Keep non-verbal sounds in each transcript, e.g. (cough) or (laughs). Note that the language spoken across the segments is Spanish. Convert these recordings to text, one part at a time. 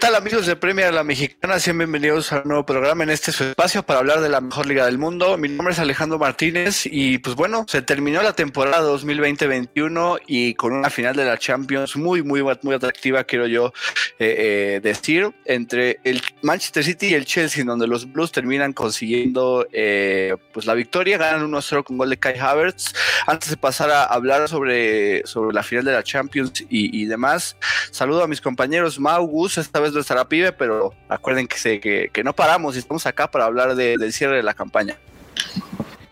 tal amigos de Premier La Mexicana? Sean bienvenidos a un nuevo programa en este su espacio para hablar de la mejor liga del mundo. Mi nombre es Alejandro Martínez y pues bueno, se terminó la temporada 2020-21 y con una final de la Champions muy, muy, muy atractiva, quiero yo eh, eh, decir, entre el Manchester City y el Chelsea, donde los Blues terminan consiguiendo eh, pues la victoria, ganan 1-0 con gol de Kai Havertz. Antes de pasar a hablar sobre, sobre la final de la Champions y, demás, saludo a mis compañeros Mau, Gus, esta vez no estará pibe, pero acuerden que, se, que, no paramos y estamos acá para hablar del cierre de la campaña.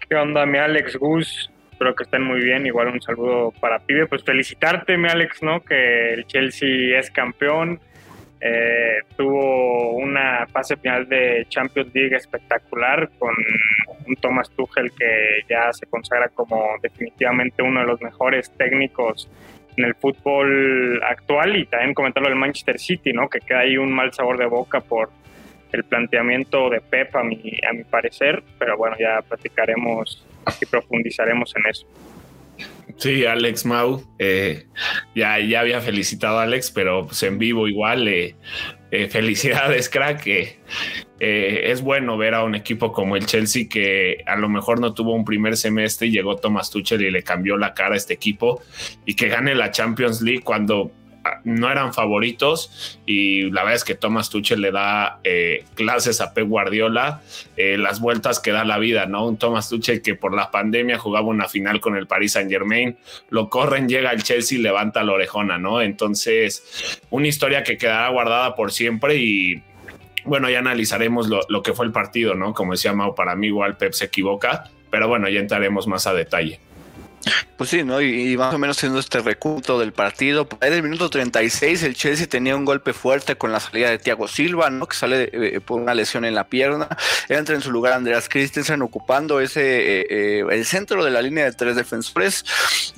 ¿Qué onda, mi Alex Gus? Espero que estén muy bien. Igual un saludo para pibe. Pues felicitarte, mi Alex, ¿no? Que el Chelsea es campeón. Eh, tuvo una fase final de Champions League espectacular con un Thomas Tuchel que ya se consagra como definitivamente uno de los mejores técnicos en el fútbol actual y también comentarlo del Manchester City, ¿no? Que queda ahí un mal sabor de boca por el planteamiento de Pep a mi, a mi parecer, pero bueno, ya platicaremos y profundizaremos en eso. Sí, Alex Mau, eh, ya, ya había felicitado a Alex, pero pues en vivo igual, eh, eh, felicidades, crack. Es bueno ver a un equipo como el Chelsea que a lo mejor no tuvo un primer semestre y llegó Thomas Tuchel y le cambió la cara a este equipo y que gane la Champions League cuando no eran favoritos y la verdad es que Thomas Tuchel le da eh, clases a Pep Guardiola, eh, las vueltas que da la vida, ¿no? Un Thomas Tuchel que por la pandemia jugaba una final con el Paris Saint Germain, lo corren, llega al Chelsea y levanta la orejona, ¿no? Entonces, una historia que quedará guardada por siempre y bueno, ya analizaremos lo, lo que fue el partido, ¿no? Como decía Mau, para mí igual Pep se equivoca, pero bueno, ya entraremos más a detalle. Pues sí, ¿no? Y, más o menos siendo este recuento del partido. Ahí del minuto 36 el Chelsea tenía un golpe fuerte con la salida de Thiago Silva, ¿no? Que sale eh, por una lesión en la pierna. Entra en su lugar Andreas Christensen ocupando ese eh, eh, el centro de la línea de tres defensores.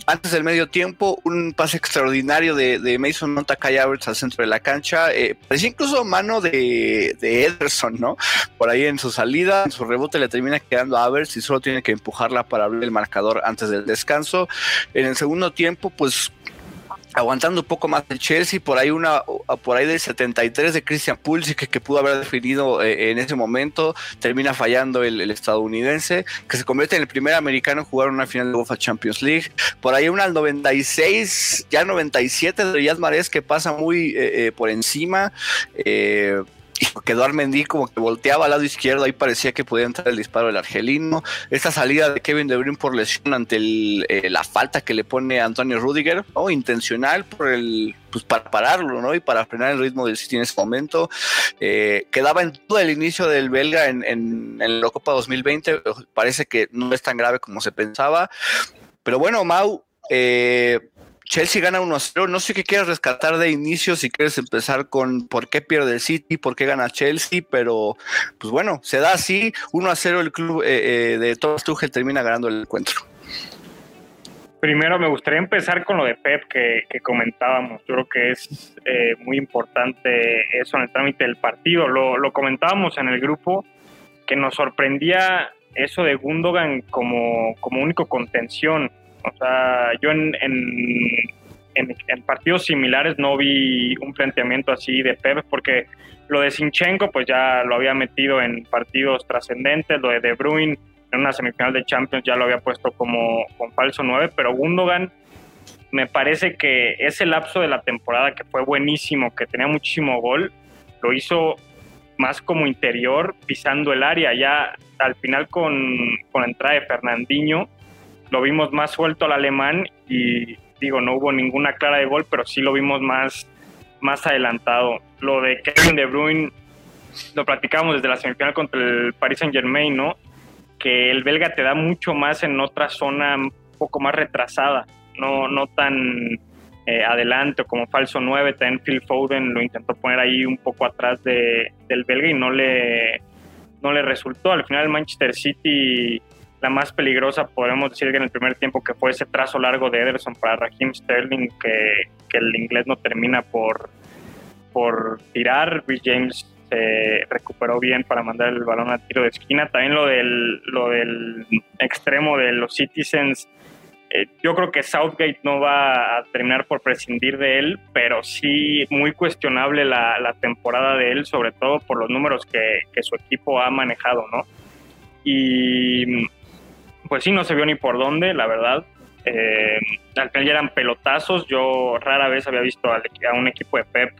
Antes del medio tiempo, un pase extraordinario de, Mason Monta al centro de la cancha. parecía incluso mano de, de, Ederson, ¿no? Por ahí en su salida, en su rebote le termina quedando a Avers y solo tiene que empujarla para abrir el marcador antes del descanso en el segundo tiempo, pues aguantando un poco más el Chelsea, por ahí una por ahí del 73 de Christian Pulisic que, pudo haber definido eh, en ese momento, termina fallando el, estadounidense, que se convierte en el primer americano en jugar una final de UEFA Champions League. Por ahí una al 96, ya 97 de Riyad Mahrez que pasa muy eh, eh, por encima (laughs) quedó Armendí como que volteaba al lado izquierdo, ahí parecía que podía entrar el disparo del argelino. Esta salida de Kevin De Bruyne por lesión ante eh, la falta que le pone Antonio Rudiger, ¿no? intencional por el, pues para pararlo, ¿no? Y para frenar el ritmo del City en ese momento. Eh, quedaba en todo el inicio del belga en, en, en la Copa 2020, parece que no es tan grave como se pensaba. Pero bueno, Mau, eh, Chelsea gana 1 0. No sé qué quieres rescatar de inicio, si quieres empezar con por qué pierde el City, por qué gana Chelsea, pero pues bueno, se da así. 1 0 el club eh, eh, de Thomas termina ganando el encuentro. Primero me gustaría empezar con lo de Pep que, comentábamos. Yo creo que es eh, muy importante eso en el trámite del partido. Lo, lo comentábamos en el grupo que nos sorprendía eso de Gundogan como, como único contención o sea, yo en, en, partidos similares no vi un planteamiento así de Pep, porque lo de Sinchenko, pues ya lo había metido en partidos trascendentes, lo de De Bruyne en una semifinal de Champions ya lo había puesto como con falso 9, pero Gundogan me parece que ese lapso de la temporada que fue buenísimo, que tenía muchísimo gol, lo hizo más como interior, pisando el área. Ya al final con, con la entrada de Fernandinho, lo vimos más suelto al alemán y digo, no hubo ninguna clara de gol, pero sí lo vimos más, más adelantado. Lo de Kevin De Bruyne lo platicamos desde la semifinal contra el Paris Saint Germain, ¿no? Que el belga te da mucho más en otra zona un poco más retrasada, no, no tan eh, adelante como falso 9. También Phil Foden lo intentó poner ahí un poco atrás de, del belga y no le, no le resultó. Al final el Manchester City la más peligrosa, podemos decir que en el primer tiempo, que fue ese trazo largo de Ederson para Raheem Sterling, que, que el inglés no termina por, por tirar. Rhys James se recuperó bien para mandar el balón a tiro de esquina. También lo del, lo del extremo de los Citizens, eh, yo creo que Southgate no va a terminar por prescindir de él, pero sí muy cuestionable la, temporada de él, sobre todo por los números que, su equipo ha manejado, ¿no? Y pues sí, no se vio ni por dónde, la verdad. Eh, al final ya eran pelotazos. Yo rara vez había visto a un equipo de Pep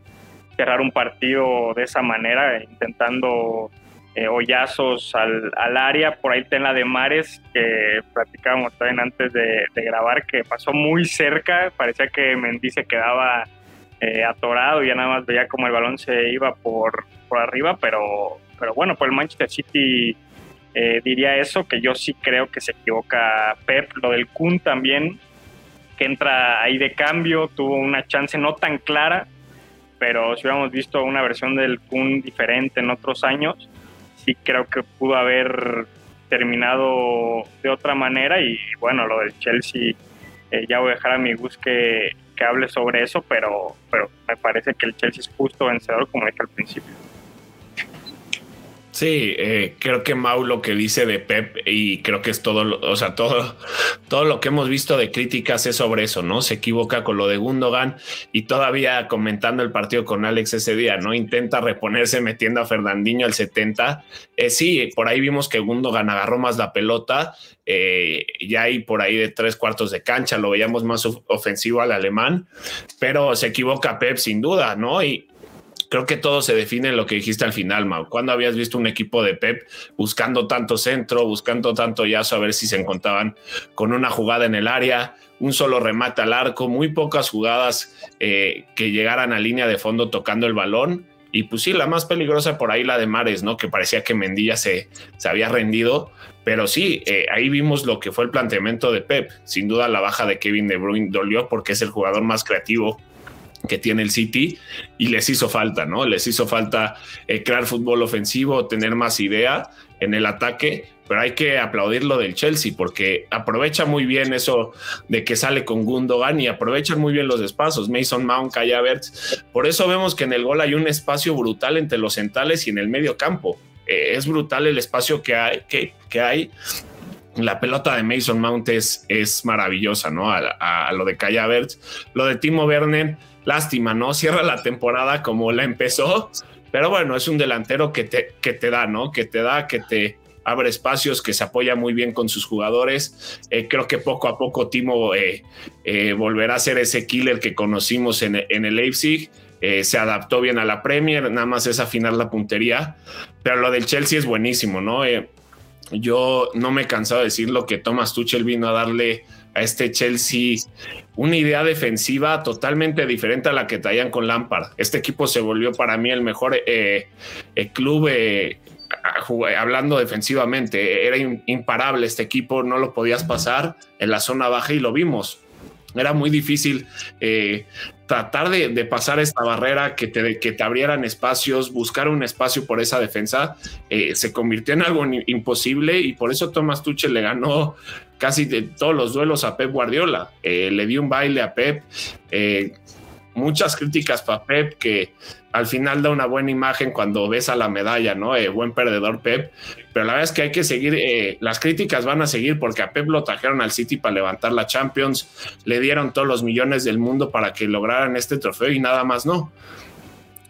cerrar un partido de esa manera, intentando eh, hoyazos al, al, área. Por ahí ten la de Mares, que platicábamos también antes de, grabar, que pasó muy cerca. Parecía que Mendy se quedaba eh, atorado y ya nada más veía como el balón se iba por, por arriba. Pero, pero bueno, pues el Manchester City eh, diría eso, que yo sí creo que se equivoca Pep. Lo del Kun también, que entra ahí de cambio, tuvo una chance no tan clara. Pero si hubiéramos visto una versión del Kun diferente en otros años, sí creo que pudo haber terminado de otra manera y bueno, lo del Chelsea, eh, ya voy a dejar a mi Gus que, que hable sobre eso, pero, pero me parece que el Chelsea es justo vencedor como dije al principio. Sí, eh, creo que Mau lo que dice de Pep y creo que es todo, o sea, todo, todo lo que hemos visto de críticas es sobre eso, ¿no? Se equivoca con lo de Gundogan y todavía comentando el partido con Alex ese día, ¿no? Intenta reponerse metiendo a Fernandinho al 70. Eh, sí, por ahí vimos que Gundogan agarró más la pelota, eh, ya ahí por ahí de tres cuartos de cancha lo veíamos más ofensivo al alemán, pero se equivoca Pep sin duda, ¿no? Y, creo que todo se define en lo que dijiste al final, Mau. ¿Cuándo habías visto un equipo de Pep buscando tanto centro, buscando tanto yazo a ver si se encontraban con una jugada en el área, un solo remate al arco, muy pocas jugadas eh, que llegaran a línea de fondo tocando el balón? Y pues sí, la más peligrosa por ahí la de Mares, ¿no? Que parecía que Mendilla se, se había rendido. Pero sí, eh, ahí vimos lo que fue el planteamiento de Pep. Sin duda la baja de Kevin De Bruyne dolió porque es el jugador más creativo que tiene el City y les hizo falta, ¿no? Les hizo falta eh, crear fútbol ofensivo, tener más idea en el ataque, pero hay que aplaudir lo del Chelsea porque aprovecha muy bien eso de que sale con Gundogan y aprovechan muy bien los espacios, Mason Mount, Kai. Por eso vemos que en el gol hay un espacio brutal entre los centrales y en el medio campo. Eh, es brutal el espacio que hay, que, que hay la pelota de Mason Mount es, maravillosa, ¿no? A, lo de Havertz. Lo de Timo Werner, lástima, ¿no? Cierra la (laughs) temporada como la empezó, pero bueno, es un delantero que te, que te da, ¿no? Que te da, que te abre espacios, que se apoya muy bien con sus jugadores. Eh, creo que poco a poco Timo eh, eh, volverá a ser ese killer que conocimos en, en el Leipzig. se adaptó bien a la Premier, nada más es afinar la puntería, pero lo del Chelsea es buenísimo, ¿no? yo no me he cansado de decir lo que Thomas Tuchel vino a darle a este Chelsea una idea defensiva totalmente diferente a la que traían con Lampard. Este equipo se volvió para mí el mejor eh, eh, club eh, hablando defensivamente. Era imparable este equipo, no lo podías pasar en la zona baja y lo vimos. Era muy difícil tratar de, pasar esta barrera, que te, que te abrieran espacios, buscar un espacio por esa defensa, se convirtió en algo imposible y por eso Thomas Tuchel le ganó casi de todos los duelos a Pep Guardiola. Eh, le dio un baile a Pep. Eh, muchas críticas para Pep que al final da una buena imagen cuando ves a la medalla, ¿no? Eh, buen perdedor Pep. Pero la verdad es que hay que seguir, las críticas van a seguir porque a Pep lo trajeron al City para levantar la Champions, le dieron todos los millones del mundo para que lograran este trofeo y nada más no.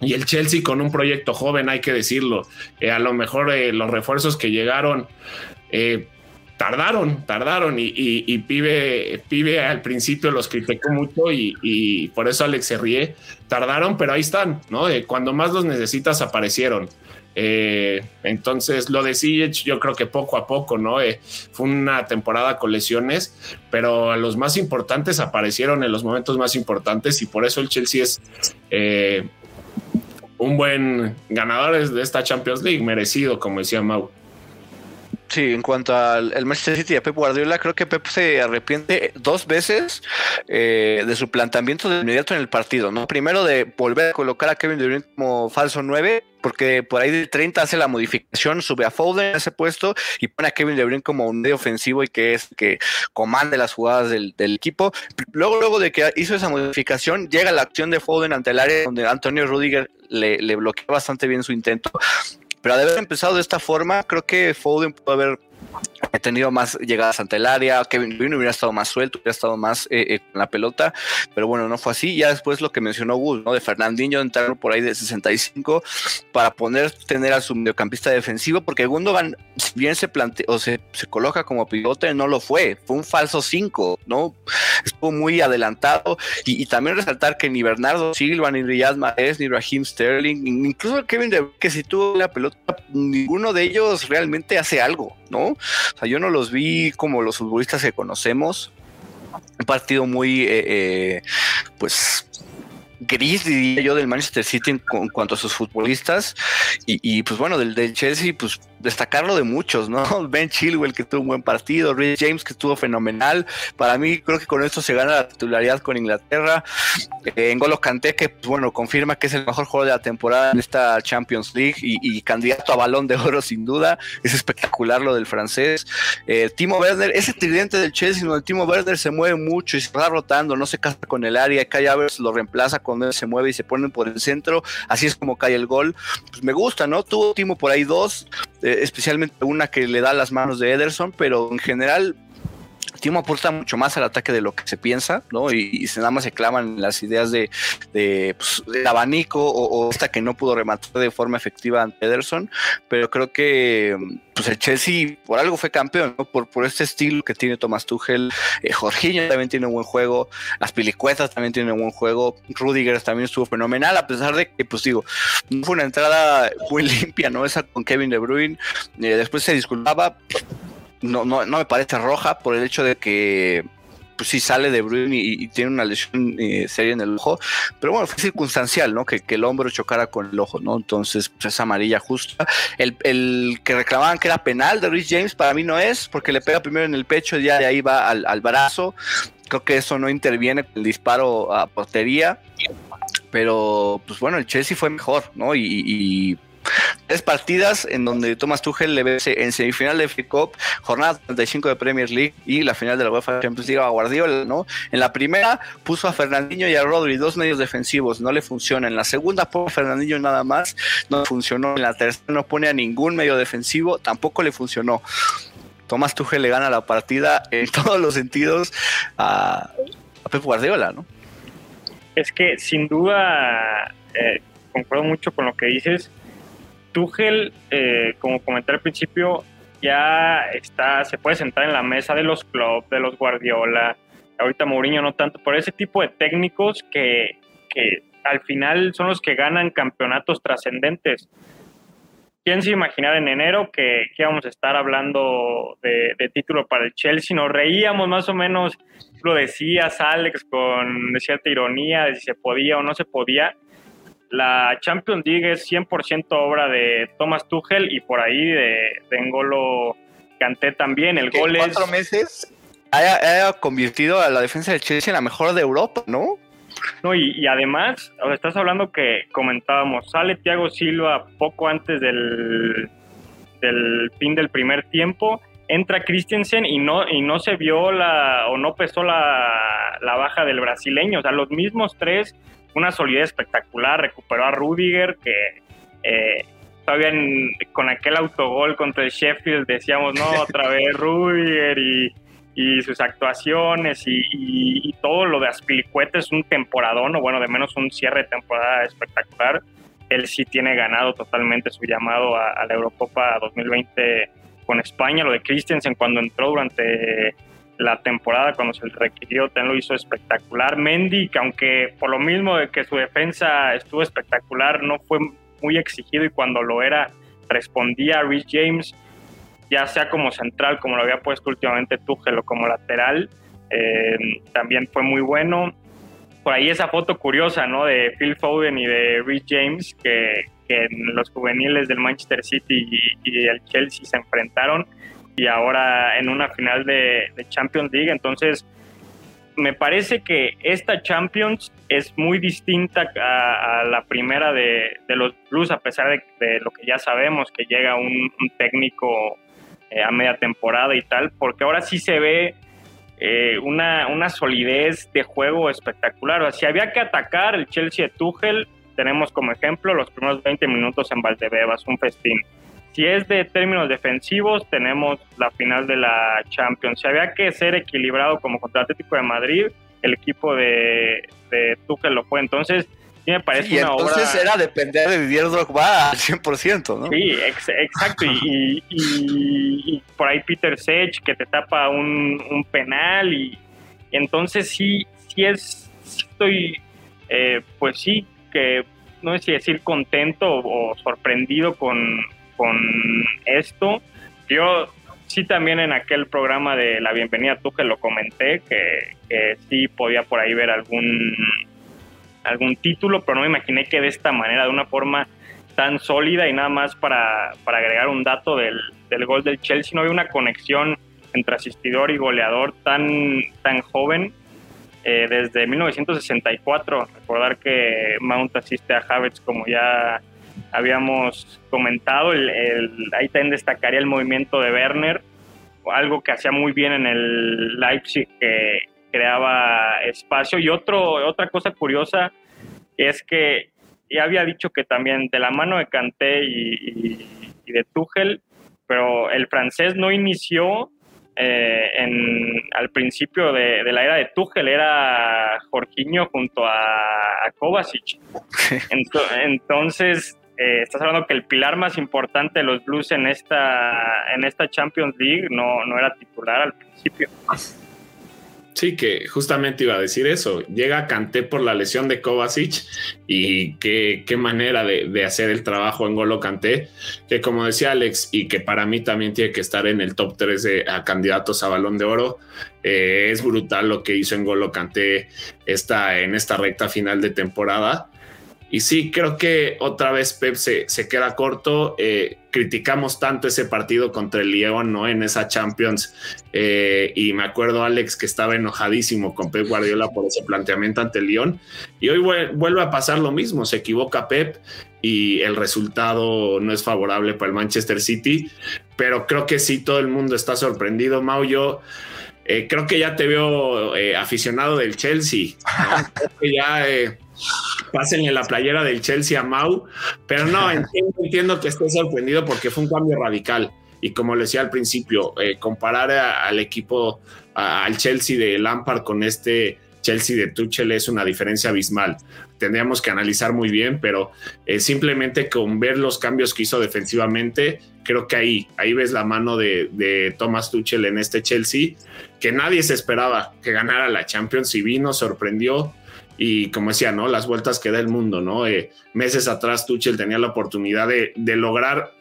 Y el Chelsea con un proyecto joven, hay que decirlo. a lo mejor los refuerzos que llegaron tardaron, tardaron y, pibe, pibe al principio los criticó mucho y, por eso Alex se ríe, tardaron, pero ahí están, ¿no? cuando más los necesitas aparecieron. Eh, entonces lo de yo creo que poco a poco, ¿no? Eh, fue una temporada con lesiones, pero los más importantes aparecieron en los momentos más importantes y por eso el Chelsea es eh, un buen ganador de esta Champions League, merecido, como decía Mau. Sí, en cuanto al Manchester City y a Pep Guardiola, creo que Pep se arrepiente dos veces eh, de su planteamiento de inmediato en el partido, ¿no? Primero de volver a colocar a Kevin De Bruyne como falso 9, porque por ahí de 30 hace la modificación, sube a Foden a ese puesto y pone a Kevin De Bruyne como un medio ofensivo y que es que comande las jugadas del, equipo. Luego, luego de que hizo esa modificación, llega la acción de Foden ante el área donde Antonio Rudiger le, le bloquea bastante bien su intento pero de haber empezado de esta forma, creo que Foden pudo haber tenido más llegadas ante el área, Kevin Durant hubiera estado más suelto, hubiera estado más eh, eh, con la pelota, pero bueno, no fue así. Ya después lo que mencionó Gus, ¿no? De Fernandinho entrar por ahí de 65 para poner, tener a su mediocampista defensivo, porque Gundogan, si bien se plantea o se, se coloca como pivote, no lo fue, fue un falso 5, ¿no? Muy adelantado y, también resaltar que ni Bernardo Silva, ni Riyad Mahrez, ni Raheem Sterling, incluso Kevin De que si tuvo la pelota, ninguno de ellos realmente hace algo, ¿no? O sea, yo no los vi como los futbolistas que conocemos. Un partido muy, eh, eh, pues, gris, diría yo, del Manchester City en, cuanto a sus futbolistas. Y, pues bueno, del, Chelsea, pues destacarlo de muchos, ¿no? (laughs) Ben Chilwell que tuvo un buen partido, Rhys James que estuvo fenomenal. Para mí creo que con esto se gana la titularidad con Inglaterra. Eh, Engolo Kanté que pues, bueno, confirma que es el mejor jugador de la temporada en esta Champions League y, candidato a balón de oro sin duda. Es espectacular lo del francés. Eh, Timo Werner, ese tridente del Chelsea, donde Timo Werner se mueve mucho y se va rotando, no se casa con el área, Kai Havertz lo reemplaza cuando él se mueve y se pone por el centro, así es como cae el gol. Pues me gusta, ¿no? Tuvo Timo por ahí dos, especialmente una que le da las manos de Ederson, pero en general Timo aporta mucho más al ataque de lo que se piensa, ¿no? Y, se nada más se claman las ideas de, pues, abanico o, esta que no pudo rematar de forma efectiva ante Ederson, pero creo que pues el Chelsea por algo fue campeón, ¿no? Por, este estilo que tiene Thomas Tuchel, eh, Jorginho también tiene un buen juego, las Pilicuetas también tienen un buen juego, Rudiger también estuvo fenomenal, a pesar de que, pues digo, no fue una entrada muy (laughs) limpia, ¿no? Esa con Kevin De Bruyne, eh, después se disculpaba, no, no, no me parece roja por el hecho de que pues sí sale de Bruyne y, tiene una lesión eh, seria en el ojo, pero bueno, fue circunstancial, ¿no? Que, el hombro chocara con el ojo, ¿no? Entonces, pues es amarilla justa. El, que reclamaban que era penal de Rhys James, para mí no es, porque le pega primero en el pecho y ya de ahí va al, al brazo. Creo que eso no interviene con el disparo a portería. Pero, pues bueno, el Chelsea fue mejor, ¿no? y Tres partidas en donde Thomas Tuchel le ve en semifinal de FA Cup, jornada 35 de Premier League y la final de la UEFA Champions League a Guardiola, ¿no? En la primera puso a Fernandinho y a Rodri, dos medios defensivos, no le funciona. En la segunda puso a Fernandinho nada más, no funcionó. En la tercera no pone a ningún medio defensivo, tampoco le funcionó. Thomas Tuchel le gana la partida en (laughs) todos los sentidos a, Pep Guardiola, ¿no? Es que sin duda eh, concuerdo mucho con lo que dices Tuchel, eh, como comenté al principio, ya está, se puede sentar en la mesa de los clubs, de los Guardiola, ahorita Mourinho no tanto, por ese tipo de técnicos que, al final son los que ganan campeonatos trascendentes. ¿Quién se imaginaba en enero que, íbamos a estar hablando de, de, título para el Chelsea? Nos reíamos más o menos, lo decías Alex con cierta ironía de si se podía o no se podía, la Champions League es 100% obra de Thomas Tuchel y por ahí de, de Ngolo Canté también. El gol es. cuatro meses haya, convertido a la defensa del Chelsea en la mejor de Europa, ¿no? No, y, además, estás hablando que comentábamos, sale Thiago Silva poco antes del, del fin del primer tiempo, entra Christensen y no, y no se vio la, o no pesó la, la baja del brasileño. O sea, los mismos tres una solidez espectacular, recuperó a Rudiger, que eh, todavía con aquel autogol contra el Sheffield decíamos, no, (laughs) otra vez Rudiger y, sus actuaciones y, todo lo de Aspilicueta es un temporadón, o bueno, de menos un cierre de temporada espectacular. Él sí tiene ganado totalmente su llamado a, a la Eurocopa 2020 con España, lo de Christensen cuando entró durante la temporada cuando se le requirió, también lo hizo espectacular. Mendy, que aunque por lo mismo de que su defensa estuvo espectacular, no fue muy exigido y cuando lo era respondía a Rich James, ya sea como central, como lo había puesto últimamente Tuchel o como lateral, eh, también fue muy bueno. Por ahí esa foto curiosa, ¿no? De Phil Foden y de Rich James, que, en los juveniles del Manchester City y el Chelsea se enfrentaron y ahora en una final de, Champions League. Entonces, me parece que esta Champions es muy distinta a, la primera de, los Blues, a pesar de, lo que ya sabemos, que llega un, técnico eh, a media temporada y tal, porque ahora sí se ve eh, una, una, solidez de juego espectacular. O si había que atacar el Chelsea de Tuchel, tenemos como ejemplo los primeros 20 minutos en Valdebebas, un festín si es de términos defensivos, tenemos la final de la Champions. Si había que ser equilibrado como contra Atlético de Madrid, el equipo de, de Tuchel lo fue. Entonces, sí me parece y una entonces obra... era depender de Didier Drogba al 100%, ¿no? Sí, ex- exacto. Y, y- y- y por ahí Peter Sech que te tapa un, un penal. Y, y entonces sí, sí es, sí estoy, eh, pues sí, que no sé si decir contento o, sorprendido con, con esto. Yo sí también en aquel programa de la bienvenida tú que lo comenté, que, sí podía por ahí ver algún algún título, pero no me imaginé que de esta manera, de una forma tan sólida y nada más para, para agregar un dato del, del gol del Chelsea, no había una conexión entre asistidor y goleador tan, tan joven eh, desde 1964. Recordar que Mount asiste a Havertz como ya habíamos comentado, el, el- ahí también destacaría el movimiento de Werner, algo que hacía muy bien en el Leipzig, que creaba espacio. Y otro, otra cosa curiosa es que ya había dicho que también de la mano de Kanté y, y- y de Tuchel, pero el francés no inició eh, en, al principio de, de la era de Tuchel, era Jorginho junto a, a Kovacic. (laughs) Ento- entonces, eh, estás hablando que el pilar más importante de los Blues en esta, en esta Champions League no, no era titular al principio. Sí, que justamente iba a decir eso. Llega Kanté por la lesión de Kovacic y qué, qué manera de, hacer el trabajo en Golo Kanté, que como decía Alex, y que para mí también tiene que estar en el top 3 de a candidatos a balón de oro. eh, es brutal lo que hizo en Golo Kanté esta, en esta recta final de temporada. Y sí, creo que otra vez Pep se, se queda corto. Eh, criticamos tanto ese partido contra el León, ¿no? En esa Champions. Eh, y me acuerdo, Alex, que estaba enojadísimo con Pep Guardiola por ese planteamiento ante el León. Y hoy vuel- vuelve a pasar lo mismo. Se equivoca Pep y el resultado no es favorable para el Manchester City. Pero creo que sí, todo el mundo está sorprendido. Mau, yo. eh, creo que ya te veo aficionado del Chelsea. ¿no? (laughs) Creo que ya eh, pásenle la playera del Chelsea a Mau, pero no, (laughs) entiendo, entiendo que esté sorprendido porque fue un cambio radical. Y como le decía al principio, eh, comparar a- al equipo, a- al Chelsea de Lampard con este Chelsea de Tuchel es una diferencia abismal. Tendríamos que analizar muy bien, pero eh, simplemente con ver los cambios que hizo defensivamente, creo que ahí, ahí ves la mano de, de Thomas Tuchel en este Chelsea, que nadie se esperaba que ganara la Champions y vino, sorprendió, y como decía, ¿no? Las vueltas que da el mundo, ¿no? Eh, meses atrás Tuchel tenía la oportunidad de, de lograr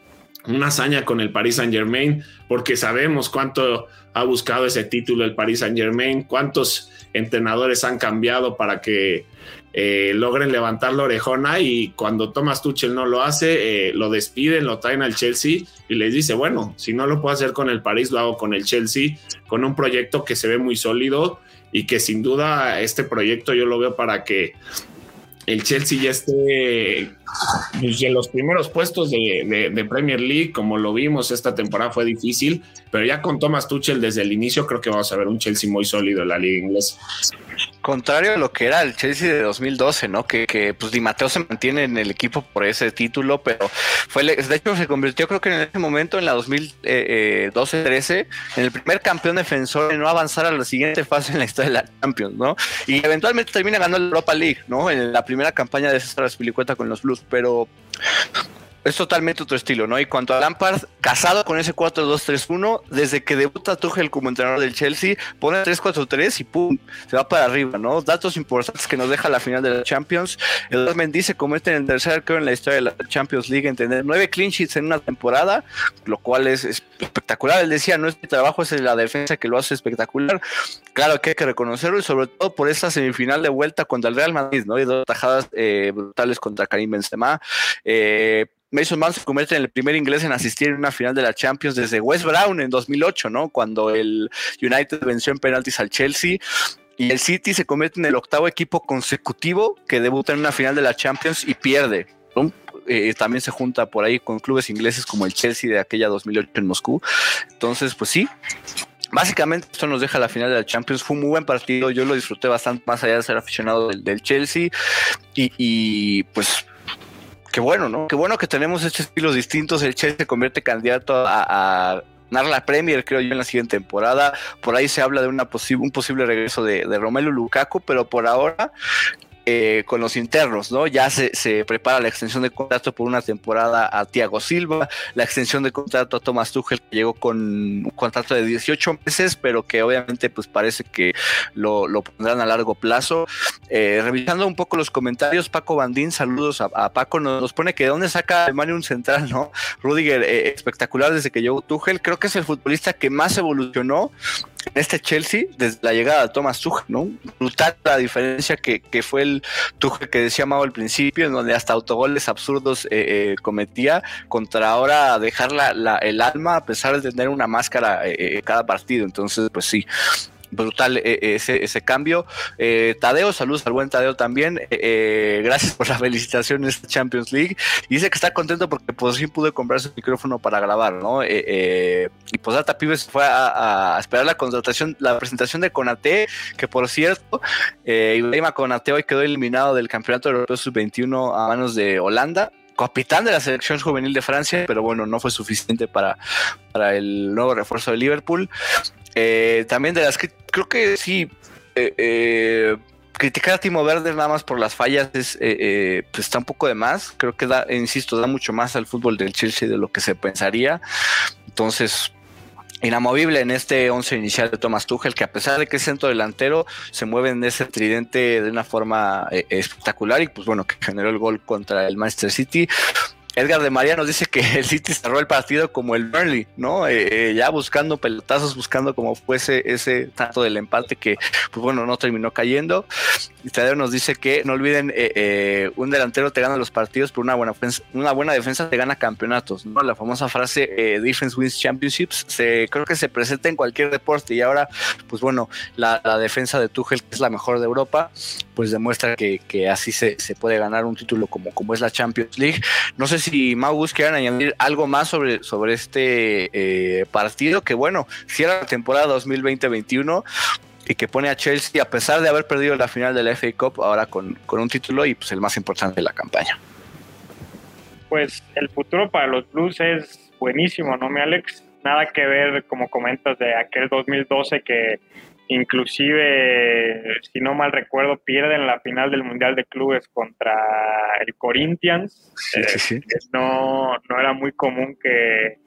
una hazaña con el Paris Saint Germain, porque sabemos cuánto ha buscado ese título el Paris Saint Germain, cuántos entrenadores han cambiado para que eh, logren levantar la orejona y cuando Thomas Tuchel no lo hace, eh, lo despiden, lo traen al Chelsea y les dice, bueno, si no lo puedo hacer con el París, lo hago con el Chelsea, con un proyecto que se ve muy sólido y que sin duda este proyecto yo lo veo para que el Chelsea ya esté pues, en los primeros puestos de, de- Premier League, como lo vimos esta temporada fue difícil, pero ya con Thomas Tuchel desde el inicio creo que vamos a ver un Chelsea muy sólido en la liga inglesa. Contrario a lo que era el Chelsea de 2012, ¿no? Que, pues Di Matteo se mantiene en el equipo por ese título, pero fue, de hecho se convirtió creo que en ese momento, en la 2012-13, en el primer campeón defensor en no avanzar a la siguiente fase en la historia de la Champions, ¿no? Y eventualmente termina ganando la Europa League, ¿no? En la primera campaña de César Azpilicueta con los Blues, pero es totalmente otro estilo, ¿no? Y cuanto a Lampard, casado con ese 4-2-3-1, desde que debuta Tuchel como entrenador del Chelsea, pone 3-4-3 y pum, se va para arriba, ¿no? Datos importantes que nos deja la final de la Champions. Eduardo Mendy se convierte en el tercer arquero en la historia de la Champions League en tener nueve clean sheets en una temporada, lo cual es espectacular. Él decía, no es mi trabajo, es la defensa que lo hace espectacular. Claro que hay que reconocerlo y sobre todo por esa semifinal de vuelta contra el Real Madrid, ¿no? Y dos tajadas eh, brutales contra Karim Benzema. Eh, Mason Mount se convierte en el primer inglés en asistir en una final de la Champions desde West Brown en 2008, ¿no? Cuando el United venció en penaltis al Chelsea. Y el City se convierte en el octavo equipo consecutivo que debuta en una final de la Champions y pierde. Eh, también se junta por ahí con clubes ingleses como el Chelsea de aquella 2008 en Moscú. Entonces, pues sí, Básicamente esto nos deja la final de la Champions. Fue un muy buen partido. Yo lo disfruté bastante más allá de ser aficionado del, Chelsea. Y, pues, ¿qué bueno, ¿no? Qué bueno que tenemos estos estilos distintos. El Chelsea se convierte candidato a, ganar la Premier, creo yo, en la siguiente temporada. Por ahí se habla de una un posible regreso de, de Romelu Lukaku, pero por ahora eh, con los internos, ¿no? Ya se, prepara la extensión de contrato por una temporada a Thiago Silva, la extensión de contrato a Thomas Tuchel, que llegó con un contrato de 18 meses, pero que obviamente pues parece que lo, pondrán a largo plazo. Eh, revisando un poco los comentarios, Paco Bandín, saludos a, Paco, nos, pone que de dónde saca Alemania un central, ¿no? Rudiger, eh, espectacular desde que llegó Tuchel, creo que es el futbolista que más evolucionó este Chelsea, desde la llegada de Thomas Tuchel, ¿no? Brutal la diferencia que, fue el Tuchel que decía Mau al principio, en donde hasta autogoles absurdos eh, eh, cometía, contra ahora dejar la, el alma a pesar de tener una máscara eh, cada partido. Entonces, pues sí, brutal eh, eh, ese, ese, cambio. Eh, Tadeo, saludos al buen Tadeo también. gracias por la (laughs) felicitación en esta Champions League. Dice que está contento porque por fin pude comprar su micrófono para grabar, ¿no? y pues Data Pibes fue a, esperar la contratación, la presentación de Conate, que por cierto, Ibrahima Conate hoy quedó eliminado del Campeonato Europeo Sub-21 a manos de Holanda capitán de la selección juvenil de Francia, pero bueno, no fue suficiente para, para el nuevo refuerzo de Liverpool. Eh, también de las que creo que sí. Eh, eh, criticar a Timo Werner nada más por las fallas es, pues está un poco de más. Creo que da, insisto, da mucho más al fútbol del Chelsea de lo que se pensaría. Entonces, inamovible en este once inicial de Thomas Tuchel, que a pesar de que es centro delantero, se mueve en ese tridente de una forma espectacular y pues bueno, que generó el gol contra el Manchester City. Edgar de María nos dice que el City cerró el partido como el Burnley, ¿no? Eh, eh, ya buscando pelotazos, buscando como fuese ese tanto del empate que, pues bueno, no terminó cayendo. Y Tadeo nos dice que no olviden, eh, un delantero te gana los partidos, pero una buena, defensa, una te gana campeonatos, ¿no? La famosa frase Defense wins championships, se, creo que se presenta en cualquier deporte y ahora, pues bueno, la, defensa de Tuchel, que es la mejor de Europa, pues demuestra que, así se, se, puede ganar un título como, como es la Champions League. No sé si Magus quieran añadir algo más sobre, sobre este eh, partido, que bueno, cierra la temporada 2020-21 y que pone a Chelsea, a pesar de haber perdido la final de la FA Cup, ahora con, un título y pues el más importante de la campaña. Pues el futuro para los Blues es buenísimo, ¿no, mi Alex? Nada que ver, como comentas, de aquel 2012 que Inclusive, si no mal recuerdo, pierden la final del Mundial de Clubes contra el Corinthians. Eh, no, no era muy común que,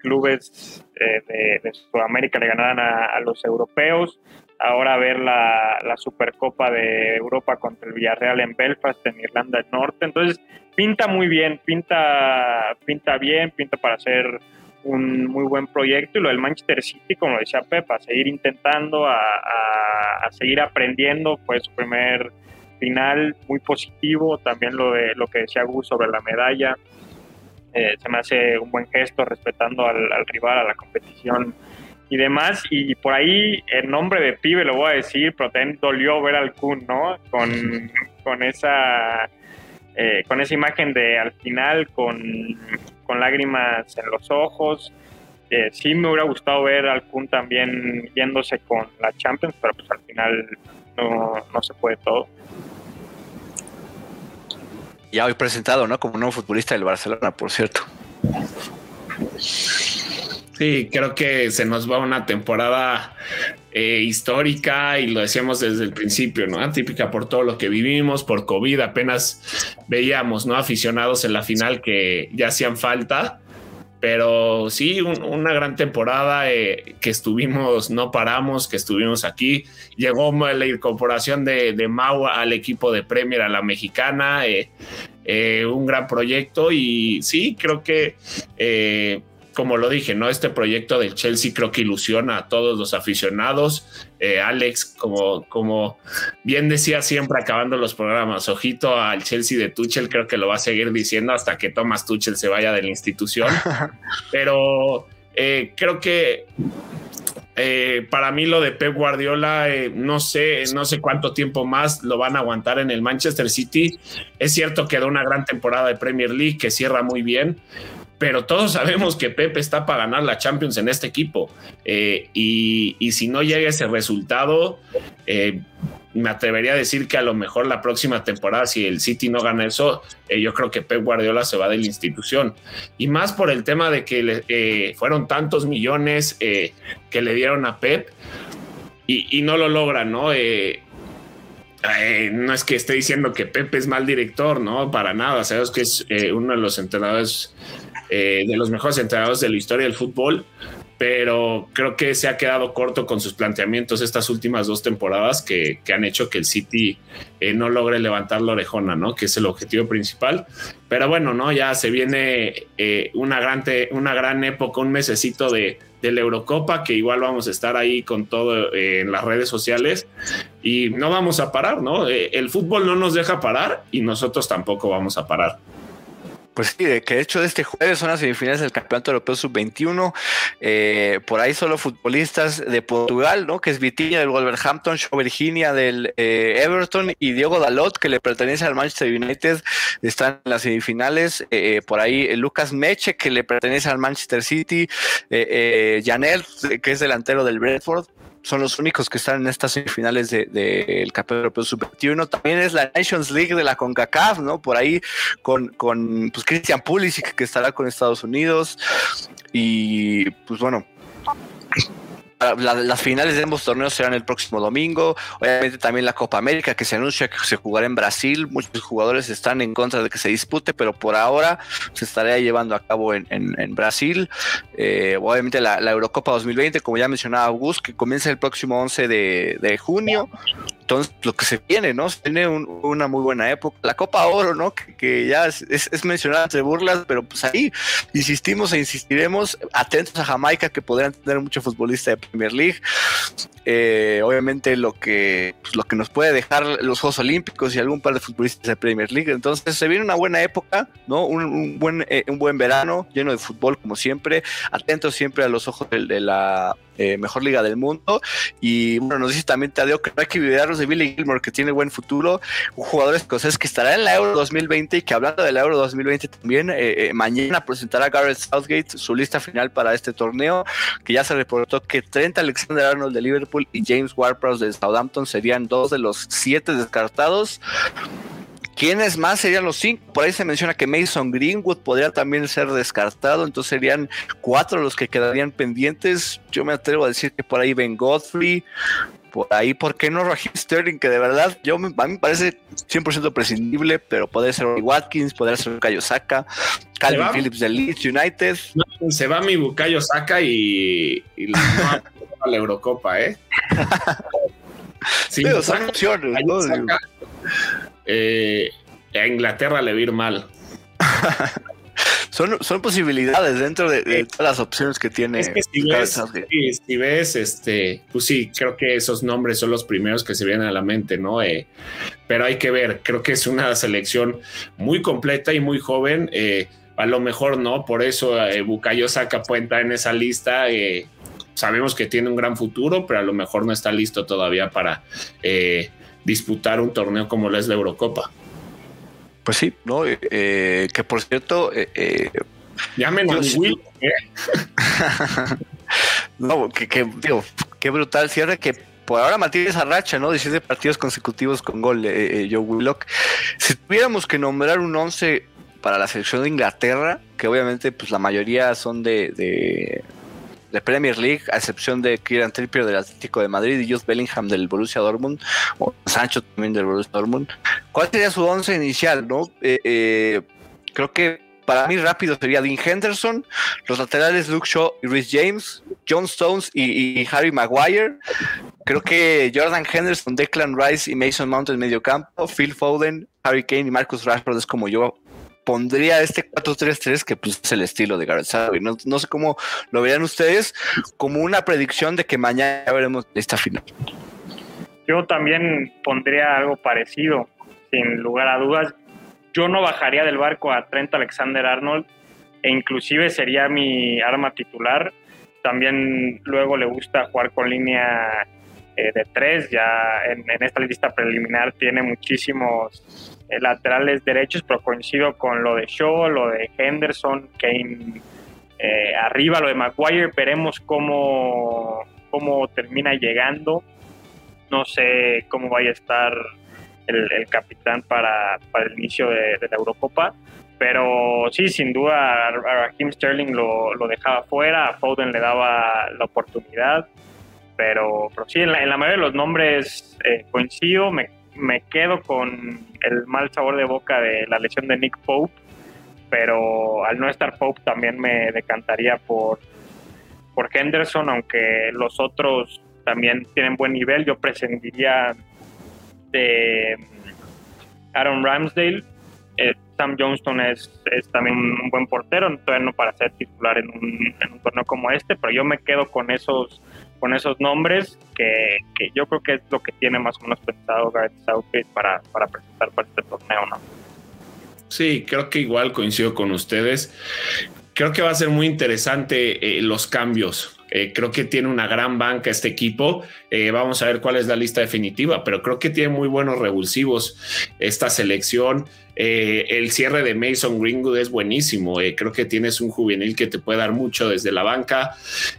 clubes eh, de, Sudamérica le ganaran a, los europeos. Ahora ver la, la, Supercopa de Europa contra el Villarreal en Belfast, en Irlanda del Norte. Entonces, pinta muy bien, pinta, pinta bien, pinta para ser un muy buen proyecto y lo del Manchester City, como decía Pepa, a seguir intentando, a, seguir aprendiendo, fue su primer final muy positivo, también lo, de, lo que decía Gus sobre la medalla, eh, se me hace un buen gesto respetando al, rival, a la competición y demás, y, por ahí el nombre de pibe lo voy a decir, pero también dolió ver al Kun, ¿no? Con, con esa... Eh, con esa imagen de al final con con lágrimas en los ojos. Eh, sí me hubiera gustado ver al Kun también yéndose con la Champions, pero pues al final no, no se puede todo. Ya hoy presentado, ¿no? Como nuevo futbolista del Barcelona, por cierto. Sí, creo que se nos va una temporada eh, histórica y lo decíamos desde el principio, ¿no? Típica por todo lo que vivimos, por COVID, apenas veíamos, ¿no? Aficionados en la final que ya hacían falta, pero sí, una gran temporada eh, que estuvimos, no paramos, que estuvimos aquí. Llegó la incorporación de, de al equipo de Premier, a la mexicana, eh, un gran proyecto y sí, creo que como lo dije, ¿no? Este proyecto del Chelsea creo que ilusiona a todos los aficionados. Eh, Alex, como, como bien decía siempre acabando los programas, ojito al Chelsea de Tuchel, creo que lo va a seguir diciendo hasta que Thomas Tuchel se vaya de la institución. (laughs) Pero eh, creo que eh, para mí lo de Pep Guardiola, no sé, no sé cuánto tiempo más lo van a aguantar en el Manchester City. Es cierto que da una gran temporada de Premier League que cierra muy bien, pero todos sabemos que Pepe está para ganar la Champions en este equipo. Eh, y, si no llega ese resultado, eh, me atrevería a decir que a lo mejor la próxima temporada, si el City no gana eso, eh, yo creo que Pep Guardiola se va de la institución. Y más por el tema de que fueron tantos millones que le dieron a Pep y, no lo logran, ¿no? no es que esté diciendo que Pep es mal director, ¿no? Para nada. Sabes que es uno de los entrenadores, de los mejores entrenadores de la historia del fútbol pero creo que se ha quedado corto con sus planteamientos estas últimas dos temporadas que, han hecho que el City eh, no logre levantar la orejona, ¿no? Que es el objetivo principal. Pero bueno, ¿no? Ya se viene eh, una, gran una gran época, un mesecito de, la Eurocopa, que igual vamos a estar ahí con todo eh, en las redes sociales y no vamos a parar, ¿no? el fútbol no nos deja parar y nosotros tampoco vamos a parar. Pues sí, que de hecho este jueves son las semifinales del Campeonato Europeo Sub-21. Eh, por ahí solo futbolistas de Portugal, ¿no? Que es Vitinha del Wolverhampton, Show Virginia del eh, Everton y Diego Dalot, que le pertenece al Manchester United, están en las semifinales. Eh, por ahí Lucas Meche, que le pertenece al Manchester City. Janel, que es delantero del Brentford son los únicos que están en estas semifinales del de, Campeonato Europeo Sub-21. También es la Nations League de la CONCACAF, ¿no? Por ahí con, con pues, Christian Pulisic, que estará con Estados Unidos. Y pues bueno, las finales de ambos torneos serán el próximo domingo. Obviamente también la Copa América que se anuncia que se jugará en Brasil. Muchos jugadores están en contra de que se dispute, pero por ahora se estaría llevando a cabo en, Brasil. Eh, obviamente la, Eurocopa 2020, como ya mencionaba August, que comienza el próximo 11 de, de junio. Entonces, lo que se viene, ¿no? Se tiene una muy buena época. La Copa Oro, ¿no? Que, ya es, es, mencionada entre burlas, pero pues ahí insistimos e insistiremos. Atentos a Jamaica, que podrán tener mucho futbolista de Premier League. Eh, obviamente, lo que, pues, lo que nos puede dejar los Juegos Olímpicos y algún par de futbolistas de Premier League. Entonces, se viene una buena época, ¿no? Un, buen, eh, un buen verano lleno de fútbol, como siempre. Atentos siempre a los ojos de la eh, mejor liga del mundo. Y bueno, nos dice también Tadeo que no hay que olvidarnos de Billy Gilmore, que tiene buen futuro, un jugador escocés que estará en la Euro 2020 y que hablando de la Euro 2020 también, eh, eh, mañana presentará Gareth Southgate su lista final para este torneo, que ya se reportó que 30 Alexander Arnold de Liverpool y James Ward-Prowse de Southampton serían dos de los siete descartados. ¿Quiénes más serían los cinco? Por ahí se menciona que Mason Greenwood podría también ser descartado, entonces serían cuatro los que quedarían pendientes. Yo me atrevo a decir que por ahí Ben Godfrey, por ahí, ¿por qué no Raheem Sterling? Que de verdad, yo a mí me parece 100% prescindible, pero podría ser Watkins, podría ser Bukayo Saka, Calvin Phillips de Leeds United. se va mi Bukayo Saka y, y a la Eurocopa, ¿eh? (laughs) sí, son opciones, ¿no? Eh, a Inglaterra le va a ir mal. (laughs) son, son posibilidades dentro de, todas las opciones que tiene. si, ves, este, pues sí, creo que esos nombres son los primeros que se vienen a la mente, ¿no? Eh, pero hay que ver, creo que es una selección muy completa y muy joven. Eh, a lo mejor no, por eso eh, Bucayo saca cuenta en esa lista. sabemos que tiene un gran futuro, pero a lo mejor no está listo todavía para disputar un torneo como la es la Eurocopa. Pues sí, ¿no? Eh, eh, que por cierto... Eh, eh Llamen a Will. (laughs) no, que, que, digo, qué brutal cierre que por ahora mantiene esa racha, ¿no? 17 partidos consecutivos con gol, eh, Joe Willock. Si tuviéramos que nombrar un 11 para la selección de Inglaterra, que obviamente pues la mayoría son de de Premier League, a excepción de Kieran Trippier del Atlético de Madrid y Jude Bellingham del Borussia Dortmund, o Sancho también del Borussia Dortmund. ¿Cuál sería su once inicial? No? Eh, eh, creo que para mí rápido sería Dean Henderson, los laterales Luke Shaw y Rhys James, John Stones y, Harry Maguire. Creo que Jordan Henderson, Declan Rice y Mason Mount en medio campo, Phil Foden, Harry Kane y Marcus Rashford es como yo pondría este 4-3-3 que pues, es el estilo de Gareth No, no, sé cómo lo verían ustedes como una predicción de que mañana veremos esta final. Yo también pondría algo parecido, sin lugar a dudas. Yo no bajaría del barco a Trent Alexander Arnold e inclusive sería mi arma titular. También luego le gusta jugar con línea eh, de tres. Ya en, esta lista preliminar tiene muchísimos laterales derechos, pero coincido con lo de Shaw, lo de Henderson, Kane eh, arriba, lo de Maguire, veremos cómo, cómo termina llegando. no sé cómo vaya a estar el, capitán para, para, el inicio de, la Eurocopa. Pero sí, sin duda, a Raheem Sterling lo, dejaba fuera, a Foden le daba la oportunidad. Pero, pero sí, en la, mayoría de los nombres eh, coincido. Me, me quedo con el mal sabor de boca de la lesión de Nick Pope. Pero al no estar Pope, también me decantaría por, por Henderson, aunque los otros también tienen buen nivel. Yo prescindiría de Aaron Ramsdale. Eh, Sam Johnston es, también un buen portero, todavía no para ser titular en un, torneo como este, pero yo me quedo con esos con esos nombres que, yo creo que es lo que tiene más o menos pensado Gareth Southgate para, para presentar para este torneo, ¿no? Sí, creo que igual coincido con ustedes. Creo que va a ser muy interesante eh, los cambios eh, creo que tiene una gran banca este equipo. Eh, vamos a ver cuál es la lista definitiva, pero creo que tiene muy buenos revulsivos esta selección. Eh, el cierre de Mason Greenwood es buenísimo. creo que tienes un juvenil que te puede dar mucho desde la banca.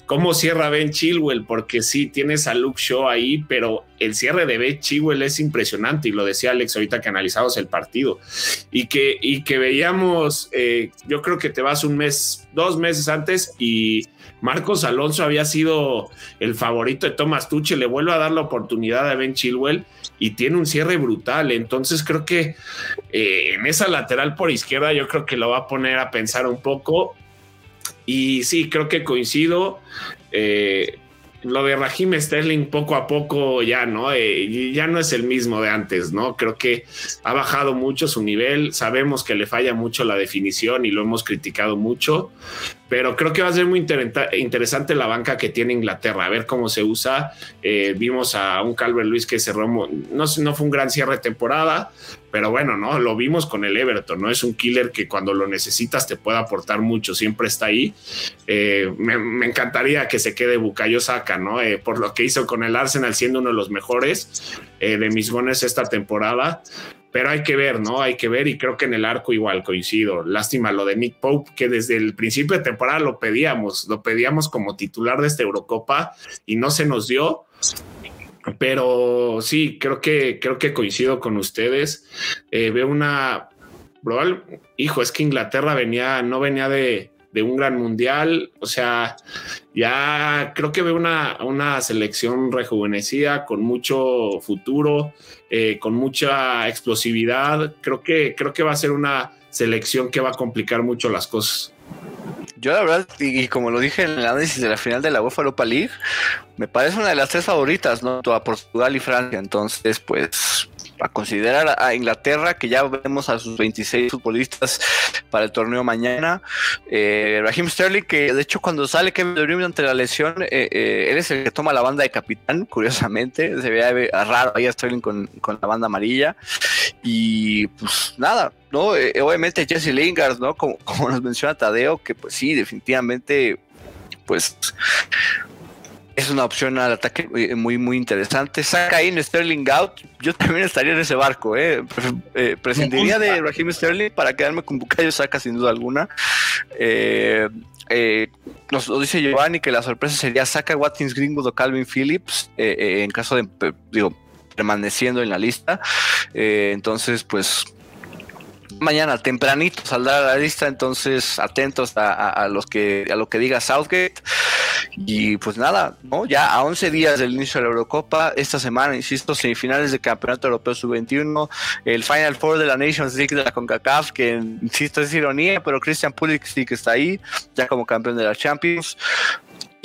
¿Cómo cierra Ben Chilwell? Porque sí, tienes a Luke Shaw ahí, pero el cierre de Ben Chilwell es impresionante y lo decía Alex ahorita que analizamos el partido y que, y que veíamos, yo creo que te vas un mes, dos meses antes y Marcos Alonso había sido el favorito de Thomas Tuchel, le vuelve a dar la oportunidad a Ben Chilwell y tiene un cierre brutal. Entonces creo que eh, en esa lateral por izquierda yo creo que lo va a poner a pensar un poco. Y sí, creo que coincido. Eh, lo de Raheem Sterling poco a poco ya no, eh, ya no es el mismo de antes, ¿no? Creo que ha bajado mucho su nivel, sabemos que le falla mucho la definición y lo hemos criticado mucho, pero creo que va a ser muy interesante la banca que tiene Inglaterra, a ver cómo se usa. Eh, vimos a un Calvert Luis que cerró, no, no fue un gran cierre de temporada, pero bueno, no lo vimos con el Everton, no es un killer que cuando lo necesitas te pueda aportar mucho, siempre está ahí. Eh, me, encantaría que se quede Bukayo Saka, ¿no? Eh, por lo que hizo con el Arsenal, siendo uno de los mejores de mis bones esta temporada pero hay que ver, ¿no? Hay que ver y creo que en el arco igual coincido. Lástima lo de Nick Pope, que desde el principio de temporada lo pedíamos, lo pedíamos como titular de esta Eurocopa y no se nos dio. Pero sí, creo que, creo que coincido con ustedes. Eh, veo una... hijo, es que Inglaterra venía, no venía de, de un gran mundial. O sea, ya creo que veo una, una selección rejuvenecida con mucho futuro, eh, con mucha explosividad. Creo que, creo que va a ser una selección que va a complicar mucho las cosas. Yo la verdad, y, como lo dije en el análisis de la final de la UEFA Europa League, me parece una de las tres favoritas, ¿no? A Portugal y Francia. Entonces, pues a considerar a Inglaterra, que ya vemos a sus 26 futbolistas para el torneo mañana. Eh, Raheem Sterling, que de hecho cuando sale Kevin De Bruyne ante la lesión, eh, eh, él es el que toma la banda de capitán, (laughs) curiosamente. Se ve raro ahí a Sterling con, la banda amarilla. Y pues nada, ¿no? Eh, obviamente Jesse Lingard, ¿no? (laughs) Como nos menciona Tadeo, que pues sí, definitivamente, pues es una opción al ataque eh, muy, muy interesante. Saca en Sterling out. Yo también estaría en ese barco. Eh. eh prescindiría de Raheem Sterling para quedarme con Bucayo Saca sin duda alguna. Eh, nos lo dice Giovanni que la sorpresa sería saca Watkins Greenwood o Calvin Phillips en caso de, digo, permaneciendo en la lista. entonces, pues mañana tempranito saldrá la lista, entonces atentos a, los que a lo que diga Southgate. Y pues nada, ¿no? Ya a 11 días del inicio de la Eurocopa, esta semana, insisto, semifinales del Campeonato Europeo Sub-21, el Final Four de la Nations League de la CONCACAF, que insisto es ironía, pero Christian Pulisic está ahí, ya como campeón de la Champions.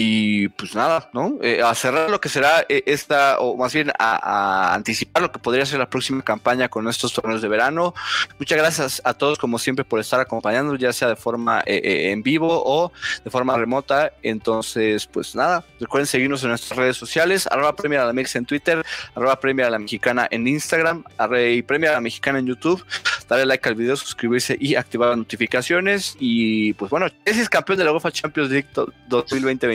Y pues nada, ¿no? Eh, a cerrar lo que será eh, esta, o más bien a, anticipar lo que podría ser la próxima campaña con estos torneos de verano. Muchas gracias a todos, como siempre, por estar acompañando, ya sea de forma eh, en vivo o de forma remota. Entonces, pues nada, recuerden seguirnos en nuestras redes sociales, arroba Premier a la Mex en Twitter, arroba Premier a la Mexicana en Instagram, y Premier a la Mexicana en YouTube. Darle like al video, suscribirse y activar las notificaciones. Y pues bueno, ese es campeón de la UEFA Champions League 2020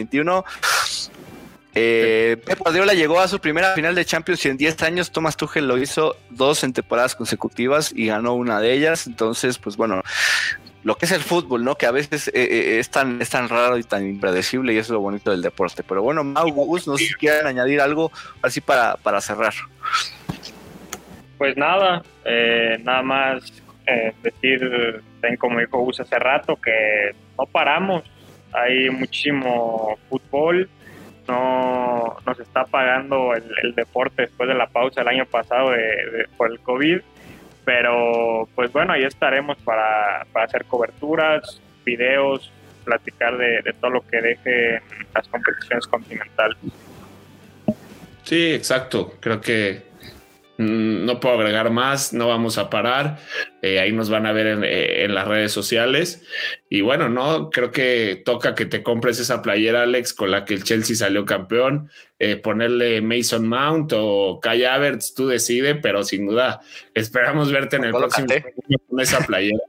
eh, Pep Guardiola llegó a su primera final de Champions y en 10 años Thomas Tuchel lo hizo dos en temporadas consecutivas y ganó una de ellas. Entonces, pues bueno, lo que es el fútbol, ¿no? Que a veces eh, eh, es, tan, es tan raro y tan impredecible y eso es lo bonito del deporte. Pero bueno, Mau, Gus, no sé si quieren añadir algo así para, para cerrar. Pues nada, eh, nada más decir, como dijo Gus hace rato, que no paramos, hay muchísimo fútbol, no nos está pagando el, deporte después de la pausa el año pasado por el COVID pero pues bueno, ahí estaremos para, hacer coberturas, videos, platicar de, todo lo que deje las competiciones continentales. Sí, exacto. Creo que no puedo agregar más, no vamos a parar. Eh, ahí nos van a ver eh, en, las redes sociales. Y bueno, no creo que toca que te compres esa playera, Alex, con la que el Chelsea salió campeón. Eh, ponerle Mason Mount o Kai Havertz, tú decide, pero sin duda esperamos verte en el próximo con esa playera.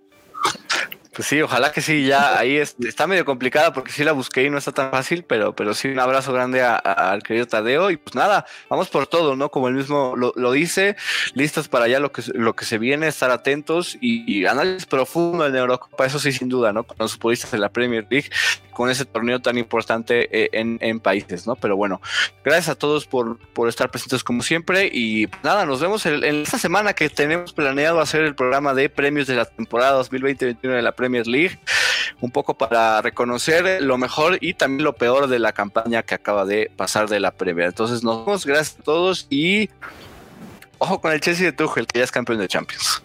Pues sí, ojalá que sí, ya ahí está medio complicada porque sí la busqué y no está tan fácil, pero, pero sí un abrazo grande al querido Tadeo y pues nada, vamos por todo, ¿no? Como el mismo lo, dice, listas para allá lo que, lo que se viene, estar atentos y, análisis profundo en Eurocopa, eso sí, sin duda, ¿no? Con los futbolistas de la Premier League, con ese torneo tan importante eh, en, países, ¿no? Pero bueno, gracias a todos por, por estar presentes como siempre y pues nada, nos vemos en, esta semana que tenemos planeado hacer el programa de premios de la temporada 2020-2021 de la Premier Premier League, un poco para reconocer lo mejor y también lo peor de la campaña que acaba de pasar de la Premier. Entonces nos vemos, gracias a todos y ojo con el Chelsea de Tuchel, que ya es campeón de Champions.